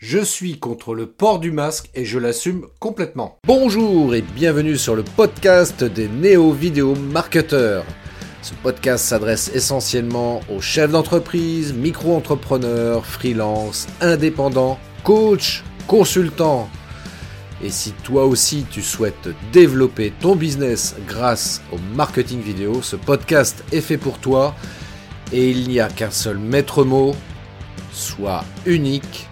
Je suis contre le port du masque et je l'assume complètement. Bonjour et bienvenue sur le podcast des néo-vidéo marketeurs. Ce podcast s'adresse essentiellement aux chefs d'entreprise, micro-entrepreneurs, freelance, indépendants, coachs, consultants. Et si toi aussi tu souhaites développer ton business grâce au marketing vidéo, ce podcast est fait pour toi et il n'y a qu'un seul maître mot, soit unique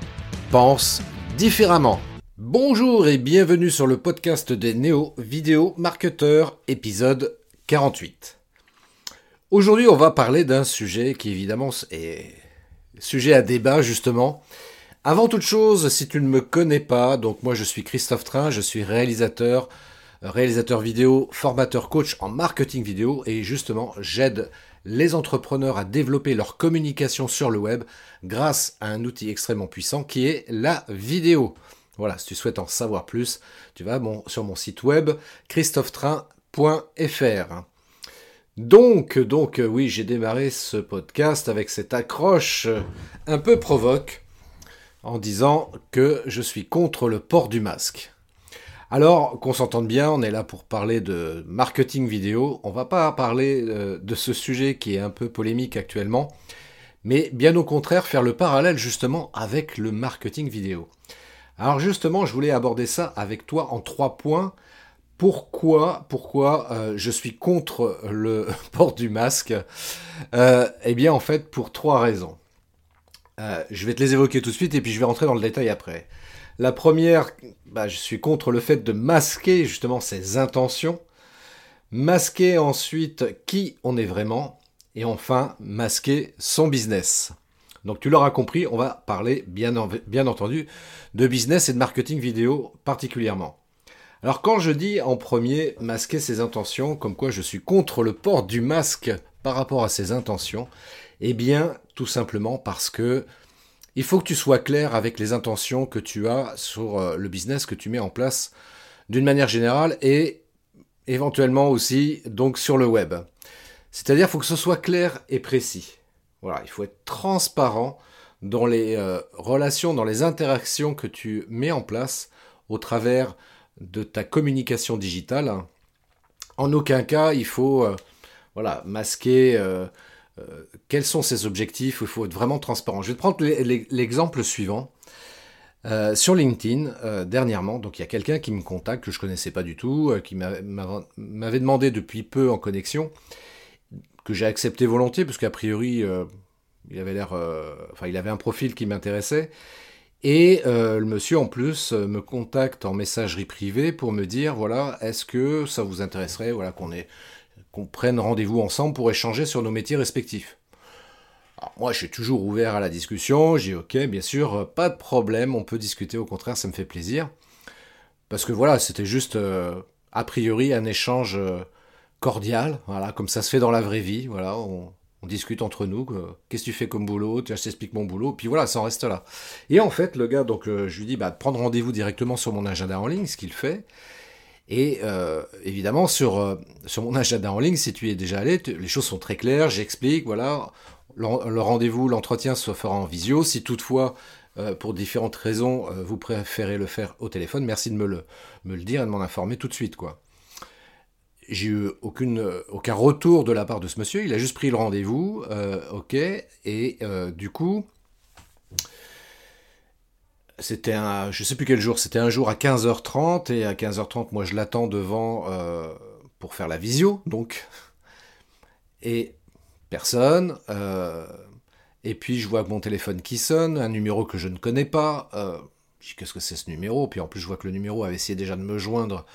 pense différemment. Bonjour et bienvenue sur le podcast des Néo Vidéo Marketeurs, épisode 48. Aujourd'hui, on va parler d'un sujet qui évidemment est sujet à débat justement. Avant toute chose, si tu ne me connais pas, donc moi je suis Christophe Train, je suis réalisateur, réalisateur vidéo, formateur coach en marketing vidéo et justement j'aide les entrepreneurs à développer leur communication sur le web grâce à un outil extrêmement puissant qui est la vidéo. Voilà, si tu souhaites en savoir plus, tu vas sur mon site web christophetrain.fr. Donc, donc, oui, j'ai démarré ce podcast avec cette accroche un peu provoque en disant que je suis contre le port du masque. Alors, qu'on s'entende bien, on est là pour parler de marketing vidéo. On va pas parler euh, de ce sujet qui est un peu polémique actuellement, mais bien au contraire faire le parallèle justement avec le marketing vidéo. Alors justement, je voulais aborder ça avec toi en trois points. Pourquoi, pourquoi euh, je suis contre le port du masque? Euh, Eh bien, en fait, pour trois raisons. je vais te les évoquer tout de suite et puis je vais rentrer dans le détail après. La première, bah, je suis contre le fait de masquer justement ses intentions, masquer ensuite qui on est vraiment, et enfin masquer son business. Donc tu l'auras compris, on va parler bien, bien entendu de business et de marketing vidéo particulièrement. Alors quand je dis en premier masquer ses intentions, comme quoi je suis contre le port du masque par rapport à ses intentions, eh bien tout simplement parce que il faut que tu sois clair avec les intentions que tu as sur euh, le business que tu mets en place d'une manière générale et éventuellement aussi donc sur le web. C'est-à-dire faut que ce soit clair et précis. Voilà, il faut être transparent dans les euh, relations, dans les interactions que tu mets en place au travers de ta communication digitale. En aucun cas, il faut euh, voilà, masquer quels sont ses objectifs? Il faut être vraiment transparent. Je vais prendre l'exemple suivant. Euh, sur LinkedIn, euh, dernièrement, donc il y a quelqu'un qui me contacte que je connaissais pas du tout, qui m'avait demandé depuis peu en connexion, que j'ai accepté volontiers, parce qu'a priori, il avait l'air, il avait un profil qui m'intéressait. Et le monsieur en plus me contacte en messagerie privée pour me dire voilà, est-ce que ça vous intéresserait, voilà, qu'on ait qu'on prenne rendez-vous ensemble pour échanger sur nos métiers respectifs. moi, je suis toujours ouvert à la discussion. J'ai ok, bien sûr, pas de problème, on peut discuter. Au contraire, ça me fait plaisir. Parce que voilà, c'était juste euh, a priori un échange euh, cordial, voilà, comme ça se fait dans la vraie vie. Voilà, on, discute entre nous. Qu'est-ce que tu fais comme boulot? Tu je t'explique mon boulot. Puis voilà, ça en reste là. Et en fait, le gars, donc, euh, je lui dis bah, de prendre rendez-vous directement sur mon agenda en ligne, ce qu'il fait. Et euh, évidemment, sur, euh, sur mon agenda en ligne, si tu y es déjà allé, les choses sont très claires, j'explique, voilà, le, rendez-vous, l'entretien se fera en visio. Si toutefois, euh, pour différentes raisons, vous préférez le faire au téléphone, merci de me le, me le dire et de m'en informer tout de suite, quoi. J'ai eu aucune, aucun retour de la part de ce monsieur, il a juste pris le rendez-vous, ok, et du coup, c'était un, jour, c'était un jour à 15h30 et à 15h30, moi je l'attends devant euh, pour faire la visio, donc. Et personne. Euh, et puis je vois mon téléphone qui sonne, un numéro que je ne connais pas. Euh, je dis qu'est-ce que c'est ce numéro? Puis en plus je vois que le numéro avait essayé déjà de me joindre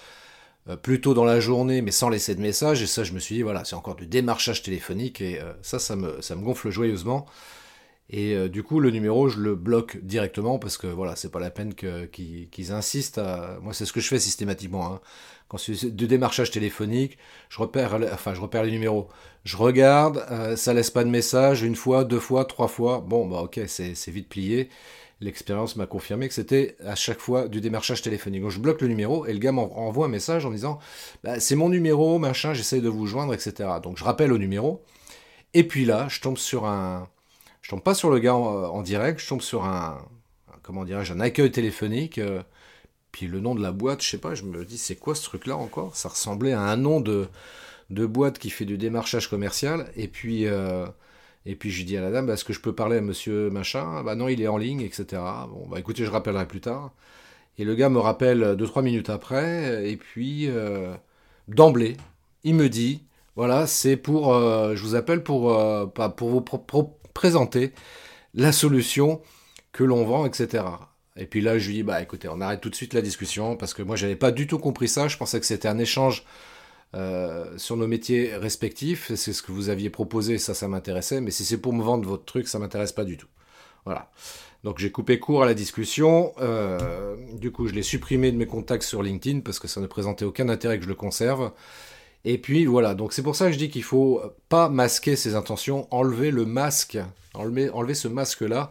plus tôt dans la journée, mais sans laisser de message. Et ça, je me suis dit voilà, c'est encore du démarchage téléphonique et ça, ça me gonfle joyeusement. Et euh, du coup, le numéro, je le bloque directement parce que voilà, c'est pas la peine qu'ils insistent. Moi, c'est ce que je fais systématiquement. Hein. Quand c'est du démarchage téléphonique, je repère, enfin, je repère les numéros. Je regarde, euh, ça laisse pas de message, une fois, deux fois, trois fois. Bon, bah ok, c'est vite plié. L'expérience m'a confirmé que c'était à chaque fois du démarchage téléphonique. Donc je bloque le numéro et le gars m'envoie un message en disant bah, c'est mon numéro, machin, j'essaye de vous joindre, etc. Donc je rappelle au numéro. Et puis là, je tombe sur un, je tombe pas sur le gars en, direct, je tombe sur un, comment dirais-je, un accueil téléphonique. Euh, puis le nom de la boîte, je sais pas, je me dis c'est quoi ce truc-là encore? Ça ressemblait à un nom de, de boîte qui fait du démarchage commercial. Et puis, euh, et puis je dis à la dame, bah, est-ce que je peux parler à monsieur machin? Bah non, il est en ligne, etc. Bon, bah écoutez, je rappellerai plus tard. Et le gars me rappelle 2-3 minutes après, et puis euh, d'emblée, il me dit, voilà, c'est pour, euh, je vous appelle pour, pour vous présenter la solution que l'on vend, etc. Et puis là, je lui dis, bah écoutez, on arrête tout de suite la discussion, parce que moi, j'avais pas du tout compris ça. Je pensais que c'était un échange euh, sur nos métiers respectifs. C'est ce que vous aviez proposé, ça, ça m'intéressait. Mais si c'est pour me vendre votre truc, ça m'intéresse pas du tout. Voilà. Donc j'ai coupé court à la discussion. Euh, du coup, je l'ai supprimé de mes contacts sur LinkedIn parce que ça ne présentait aucun intérêt que je le conserve. Et puis voilà, donc c'est pour ça que je dis qu'il faut pas masquer ses intentions, enlever le masque, enlever, enlever ce masque-là.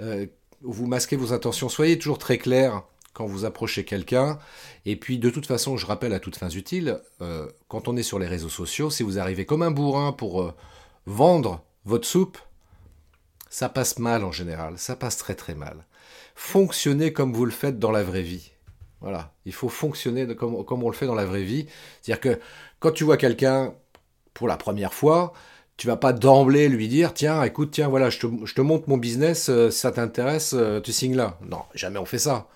Euh, vous masquez vos intentions. Soyez toujours très clair quand vous approchez quelqu'un. Et puis, de toute façon, je rappelle à toutes fins utiles, euh, quand on est sur les réseaux sociaux, si vous arrivez comme un bourrin pour euh, vendre votre soupe, ça passe mal en général. Ça passe très très mal. Fonctionnez comme vous le faites dans la vraie vie. Voilà, il faut fonctionner comme, on le fait dans la vraie vie. C'est-à-dire que quand tu vois quelqu'un pour la première fois, tu vas pas d'emblée lui dire tiens écoute tiens voilà je te, montre mon business euh, ça t'intéresse euh, tu signes là. Non jamais on fait ça.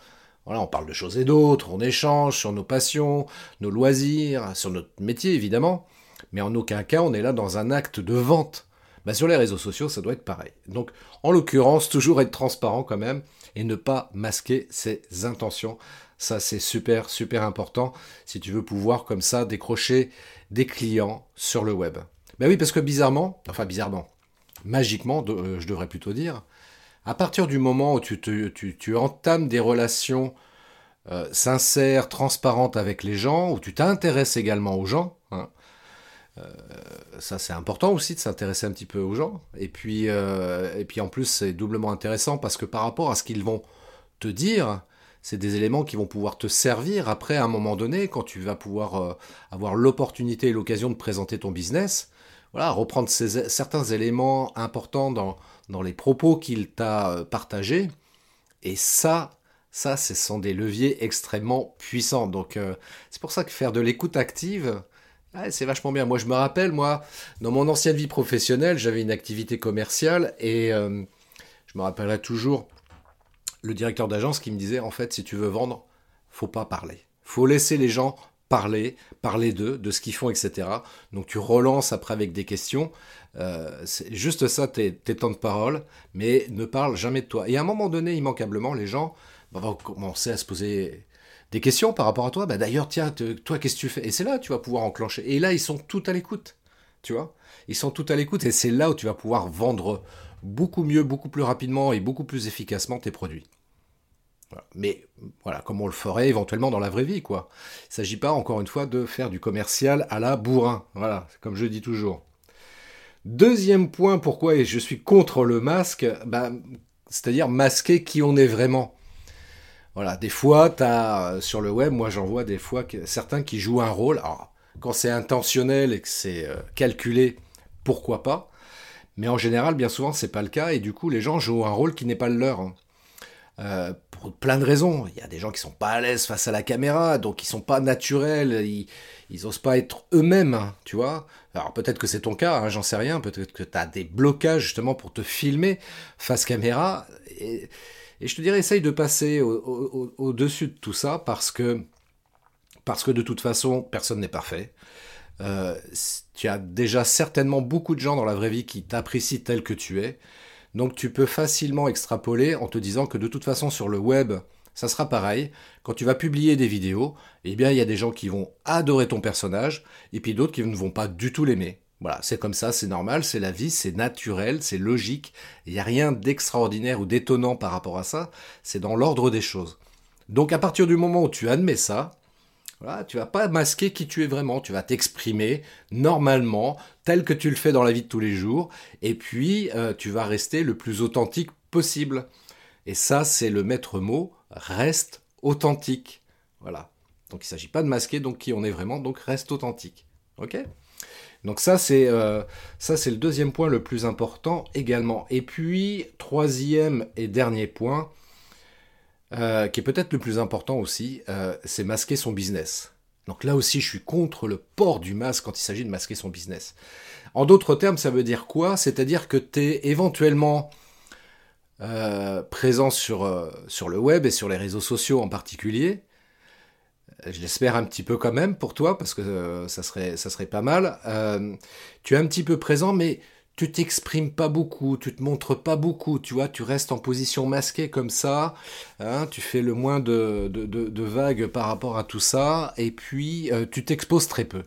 On parle de choses et d'autres on échange sur nos passions nos loisirs sur notre métier évidemment. Mais en aucun cas on est là dans un acte de vente. Bah, sur les réseaux sociaux ça doit être pareil. Donc en l'occurrence toujours être transparent quand même et ne pas masquer ses intentions ça c'est super super important si tu veux pouvoir comme ça décrocher des clients sur le web. Ben oui, parce que bizarrement, enfin bizarrement, magiquement, euh, je devrais plutôt dire, à partir du moment où tu, entames des relations euh, sincères, transparentes avec les gens, où tu t'intéresses également aux gens, hein, euh, ça c'est important aussi de s'intéresser un petit peu aux gens, et puis, et puis en plus c'est doublement intéressant parce que par rapport à ce qu'ils vont te dire, c'est des éléments qui vont pouvoir te servir après à un moment donné quand tu vas pouvoir avoir l'opportunité et l'occasion de présenter ton business voilà, reprendre certains éléments importants dans, dans les propos qu'il t'a euh, partagés. Et ça, ça, ce sont des leviers extrêmement puissants. Donc, euh, c'est pour ça que faire de l'écoute active, c'est vachement bien. Moi, je me rappelle, moi, dans mon ancienne vie professionnelle, j'avais une activité commerciale et euh, je me rappellerai toujours le directeur d'agence qui me disait, en fait, si tu veux vendre, faut pas parler. Faut laisser les gens parler, parler d'eux, de ce qu'ils font, etc. Donc tu relances après avec des questions. Euh, c'est juste ça, tes, temps de parole, mais ne parle jamais de toi. Et à un moment donné, immanquablement, les gens vont commencer à se poser des questions par rapport à toi. Bah, D'ailleurs, tiens, toi, qu'est-ce que tu fais? Et c'est là tu vas pouvoir enclencher. Et là, ils sont tout à l'écoute. Tu vois Ils sont tout à l'écoute et c'est là où tu vas pouvoir vendre beaucoup mieux, beaucoup plus rapidement et beaucoup plus efficacement tes produits. Mais voilà, comme on le ferait éventuellement dans la vraie vie, quoi. Il ne s'agit pas, encore une fois, de faire du commercial à la bourrin. Voilà, comme je dis toujours. Deuxième point, pourquoi je suis contre le masque, bah, c'est-à-dire masquer qui on est vraiment. Voilà, des fois, as sur le web, moi j'en vois des fois certains qui jouent un rôle. Alors, quand c'est intentionnel et que c'est euh, calculé, pourquoi pas? Mais en général, bien souvent, c'est pas le cas et du coup, les gens jouent un rôle qui n'est pas le leur. Hein. Euh, pour plein de raisons. Il y a des gens qui sont pas à l'aise face à la caméra, donc ils sont pas naturels, ils, ils osent pas être eux-mêmes, hein, tu vois. Alors peut-être que c'est ton cas, hein, j'en sais rien, peut-être que tu as des blocages justement pour te filmer face caméra. Et, je te dirais, essaye de passer au-dessus de tout ça parce que, parce que de toute façon, personne n'est parfait. Euh, tu as déjà certainement beaucoup de gens dans la vraie vie qui t'apprécient tel que tu es. Donc tu peux facilement extrapoler en te disant que de toute façon sur le web, ça sera pareil. Quand tu vas publier des vidéos, eh bien il y a des gens qui vont adorer ton personnage et puis d'autres qui ne vont pas du tout l'aimer. Voilà, c'est comme ça, c'est normal, c'est la vie, c'est naturel, c'est logique. Il n'y a rien d'extraordinaire ou d'étonnant par rapport à ça. C'est dans l'ordre des choses. Donc à partir du moment où tu admets ça, voilà, tu vas pas masquer qui tu es vraiment, tu vas t'exprimer normalement, tel que tu le fais dans la vie de tous les jours, et puis euh, tu vas rester le plus authentique possible. Et ça, c'est le maître mot, reste authentique. Voilà. Donc il ne s'agit pas de masquer donc qui on est vraiment, donc reste authentique. Ok? Donc ça c'est euh, ça c'est le deuxième point le plus important également. Et puis troisième et dernier point, euh, qui est peut-être le plus important aussi, euh, c'est masquer son business. Donc là aussi, je suis contre le port du masque quand il s'agit de masquer son business. En d'autres termes, ça veut dire quoi? C'est-à-dire que tu es éventuellement euh, présent sur, sur le web et sur les réseaux sociaux en particulier. Je l'espère un petit peu quand même pour toi, parce que ça, serait, ça serait pas mal. tu es un petit peu présent, mais tu t'exprimes pas beaucoup, tu te montres pas beaucoup, tu vois, tu restes en position masquée comme ça, hein, tu fais le moins de, de, vagues par rapport à tout ça, et puis euh, tu t'exposes très peu.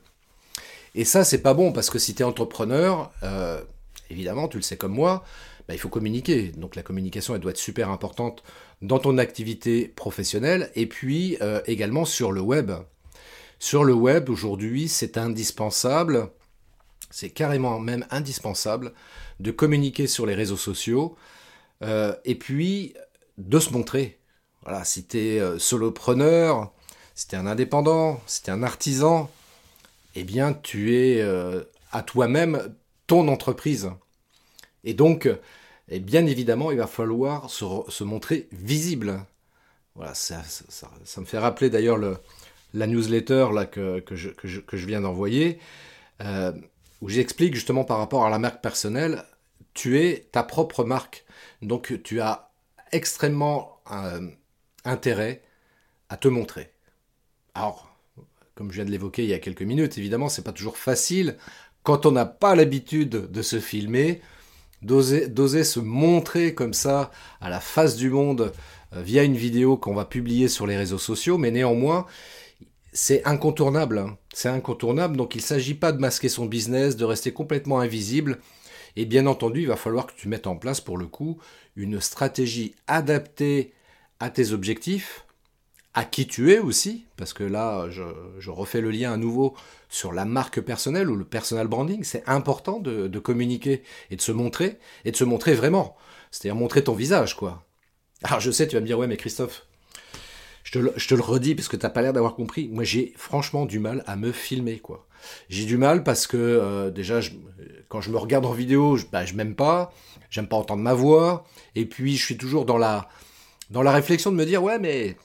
Et ça, c'est pas bon, parce que si tu es entrepreneur, euh, évidemment, tu le sais comme moi, bah, il faut communiquer. Donc la communication, elle doit être super importante dans ton activité professionnelle, et puis euh, également sur le web. Sur le web, aujourd'hui, c'est indispensable c'est carrément même indispensable de communiquer sur les réseaux sociaux euh, et puis de se montrer. Voilà, si tu es euh, solopreneur, si tu es un indépendant, si tu es un artisan, eh bien tu es euh, à toi-même ton entreprise. Et donc, et bien évidemment, il va falloir se, montrer visible. Voilà, ça, me fait rappeler d'ailleurs la newsletter là, que, je, que, je, viens d'envoyer où j'explique justement par rapport à la marque personnelle, tu es ta propre marque. Donc tu as extrêmement euh, intérêt à te montrer. Alors, comme je viens de l'évoquer il y a quelques minutes, évidemment, c'est pas toujours facile quand on n'a pas l'habitude de se filmer, d'oser se montrer comme ça à la face du monde euh, via une vidéo qu'on va publier sur les réseaux sociaux, mais néanmoins, c'est incontournable. Hein. C'est incontournable, donc il ne s'agit pas de masquer son business, de rester complètement invisible. Et bien entendu, il va falloir que tu mettes en place pour le coup une stratégie adaptée à tes objectifs, à qui tu es aussi, parce que là, je, refais le lien à nouveau sur la marque personnelle ou le personal branding. C'est important de, de, communiquer et de se montrer, et de se montrer vraiment. C'est-à-dire montrer ton visage, quoi. Alors je sais, tu vas me dire, ouais, mais Christophe, je te, le, redis parce que t'as pas l'air d'avoir compris. Moi, j'ai franchement du mal à me filmer, quoi. J'ai du mal parce que euh, déjà, quand je me regarde en vidéo, je, bah, je m'aime pas, j'aime pas entendre ma voix, et puis je suis toujours dans la dans la réflexion de me dire ouais, mais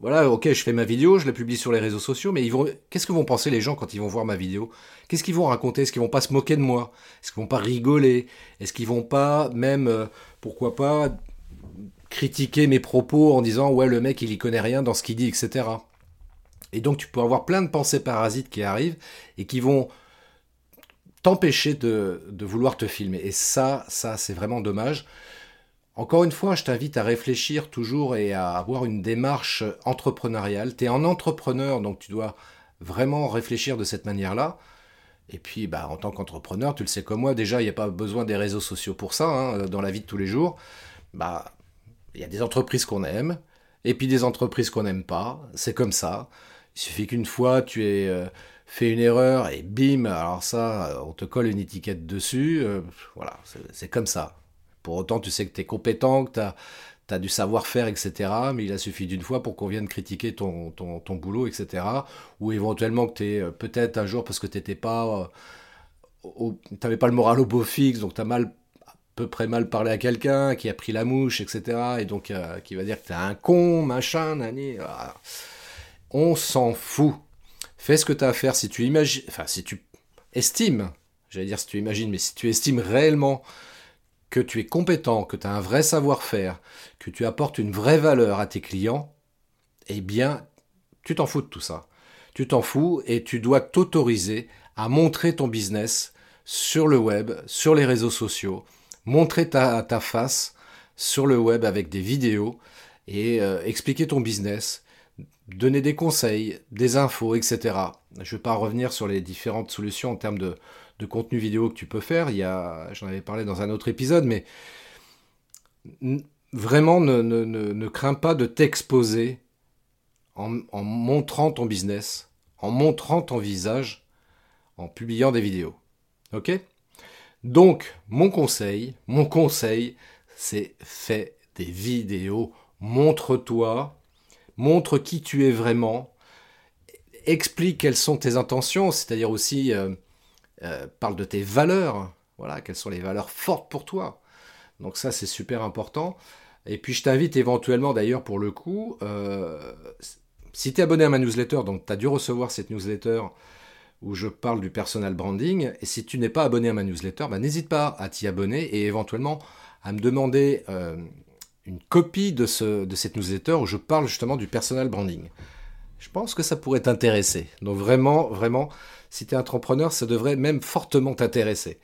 voilà, ok, je fais ma vidéo, je la publie sur les réseaux sociaux, mais qu'est-ce que vont penser les gens quand ils vont voir ma vidéo? Qu'est-ce qu'ils vont raconter? Est-ce qu'ils vont pas se moquer de moi? Est-ce qu'ils vont pas rigoler? Est-ce qu'ils vont pas même, euh, pourquoi pas, critiquer mes propos en disant ouais le mec il y connaît rien dans ce qu'il dit etc. Et donc tu peux avoir plein de pensées parasites qui arrivent et qui vont t'empêcher de, vouloir te filmer. Et ça, ça c'est vraiment dommage. Encore une fois, je t'invite à réfléchir toujours et à avoir une démarche entrepreneuriale. Tu es un entrepreneur, donc tu dois vraiment réfléchir de cette manière-là. Et puis, bah, en tant qu'entrepreneur, tu le sais comme moi, déjà, il n'y a pas besoin des réseaux sociaux pour ça, hein, dans la vie de tous les jours. Bah, il y a des entreprises qu'on aime, et puis des entreprises qu'on n'aime pas. C'est comme ça. Il suffit qu'une fois tu aies euh, fait une erreur et bim, alors ça, euh, on te colle une étiquette dessus. Euh, voilà, c'est comme ça. Pour autant, tu sais que tu es compétent, que tu as, du savoir-faire, etc. Mais il a suffi d'une fois pour qu'on vienne critiquer ton, ton, boulot, etc. Ou éventuellement que tu es peut-être un jour parce que tu pas. tu n'avais pas le moral au beau fixe, donc tu as mal peu près mal parlé à quelqu'un, qui a pris la mouche, etc. Et donc euh, qui va dire que t'es un con, machin, nani. On s'en fout. Fais ce que t'as à faire. Si tu imagines, enfin si tu estimes, j'allais dire si tu imagines, mais si tu estimes réellement que tu es compétent, que tu as un vrai savoir-faire, que tu apportes une vraie valeur à tes clients, eh bien, tu t'en fous de tout ça. Tu t'en fous et tu dois t'autoriser à montrer ton business sur le web, sur les réseaux sociaux, montrer ta, face sur le web avec des vidéos et euh, expliquer ton business, donner des conseils, des infos, etc. Je ne vais pas revenir sur les différentes solutions en termes de, contenu vidéo que tu peux faire. J'en avais parlé dans un autre épisode, mais vraiment ne, crains pas de t'exposer en, en montrant ton business, en montrant ton visage, en publiant des vidéos. Ok? Donc, mon conseil, mon conseil, c'est fais des vidéos, montre-toi, montre qui tu es vraiment, explique quelles sont tes intentions, c'est-à-dire aussi euh, euh, parle de tes valeurs, voilà, quelles sont les valeurs fortes pour toi. Donc ça, c'est super important. Et puis je t'invite éventuellement d'ailleurs pour le coup, euh, si tu es abonné à ma newsletter, donc tu as dû recevoir cette newsletter où je parle du personal branding, et si tu n'es pas abonné à ma newsletter, bah, n'hésite pas à t'y abonner et éventuellement à me demander euh, une copie de, ce, de cette newsletter où je parle justement du personal branding. Je pense que ça pourrait t'intéresser. Donc vraiment, vraiment, si tu es entrepreneur, ça devrait même fortement t'intéresser.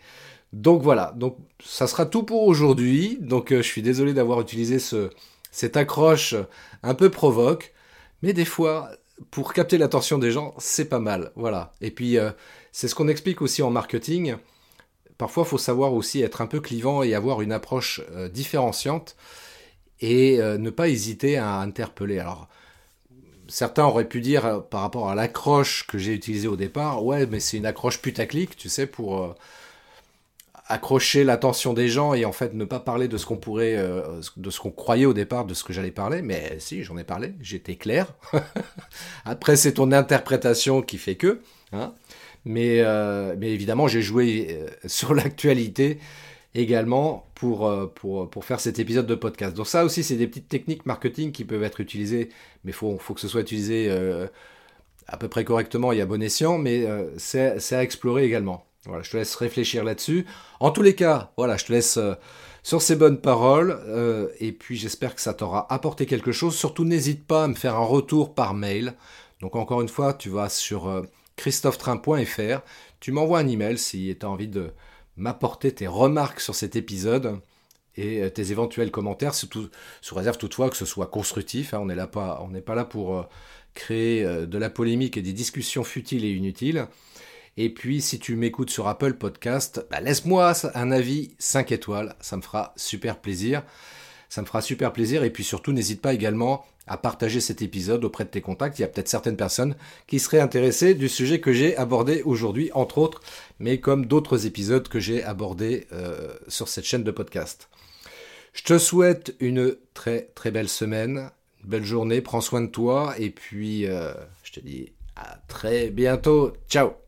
Donc voilà, donc ça sera tout pour aujourd'hui. Donc euh, je suis désolé d'avoir utilisé ce, cette accroche un peu provoque, mais des fois, pour capter l'attention des gens, c'est pas mal. Voilà. Et puis euh, c'est ce qu'on explique aussi en marketing. Parfois, il faut savoir aussi être un peu clivant et avoir une approche euh, différenciante et ne pas hésiter à interpeller. Alors, certains auraient pu dire par rapport à l'accroche que j'ai utilisée au départ, ouais, mais c'est une accroche putaclic, tu sais, pour accrocher l'attention des gens et en fait ne pas parler de ce qu'on pourrait, euh, de ce qu'on croyait au départ, de ce que j'allais parler. Mais si, j'en ai parlé, j'étais clair. Après, c'est ton interprétation qui fait que. Hein. Mais, euh, mais évidemment, j'ai joué euh, sur l'actualité également pour, pour, pour faire cet épisode de podcast. Donc ça aussi, c'est des petites techniques marketing qui peuvent être utilisées, mais il faut, faut que ce soit utilisé à peu près correctement et à bon escient, mais c'est à explorer également. Voilà, je te laisse réfléchir là-dessus. En tous les cas, voilà, je te laisse euh, sur ces bonnes paroles. Euh, et puis j'espère que ça t'aura apporté quelque chose. Surtout, n'hésite pas à me faire un retour par mail. Donc encore une fois, tu vas sur euh, christophetrain.fr. Tu m'envoies un email si tu as envie de m'apporter tes remarques sur cet épisode et tes éventuels commentaires, sous réserve toutefois que ce soit constructif. Hein. on n'est pas là pour créer de la polémique et des discussions futiles et inutiles. Et puis, si tu m'écoutes sur Apple Podcast, bah, laisse-moi un avis 5 étoiles. Ça me fera super plaisir. Ça me fera super plaisir. Et puis surtout, n'hésite pas également à partager cet épisode auprès de tes contacts. Il y a peut-être certaines personnes qui seraient intéressées du sujet que j'ai abordé aujourd'hui, entre autres, mais comme d'autres épisodes que j'ai abordés euh, sur cette chaîne de podcast. Je te souhaite une très très belle semaine, une belle journée, prends soin de toi, et puis euh, je te dis à très bientôt. Ciao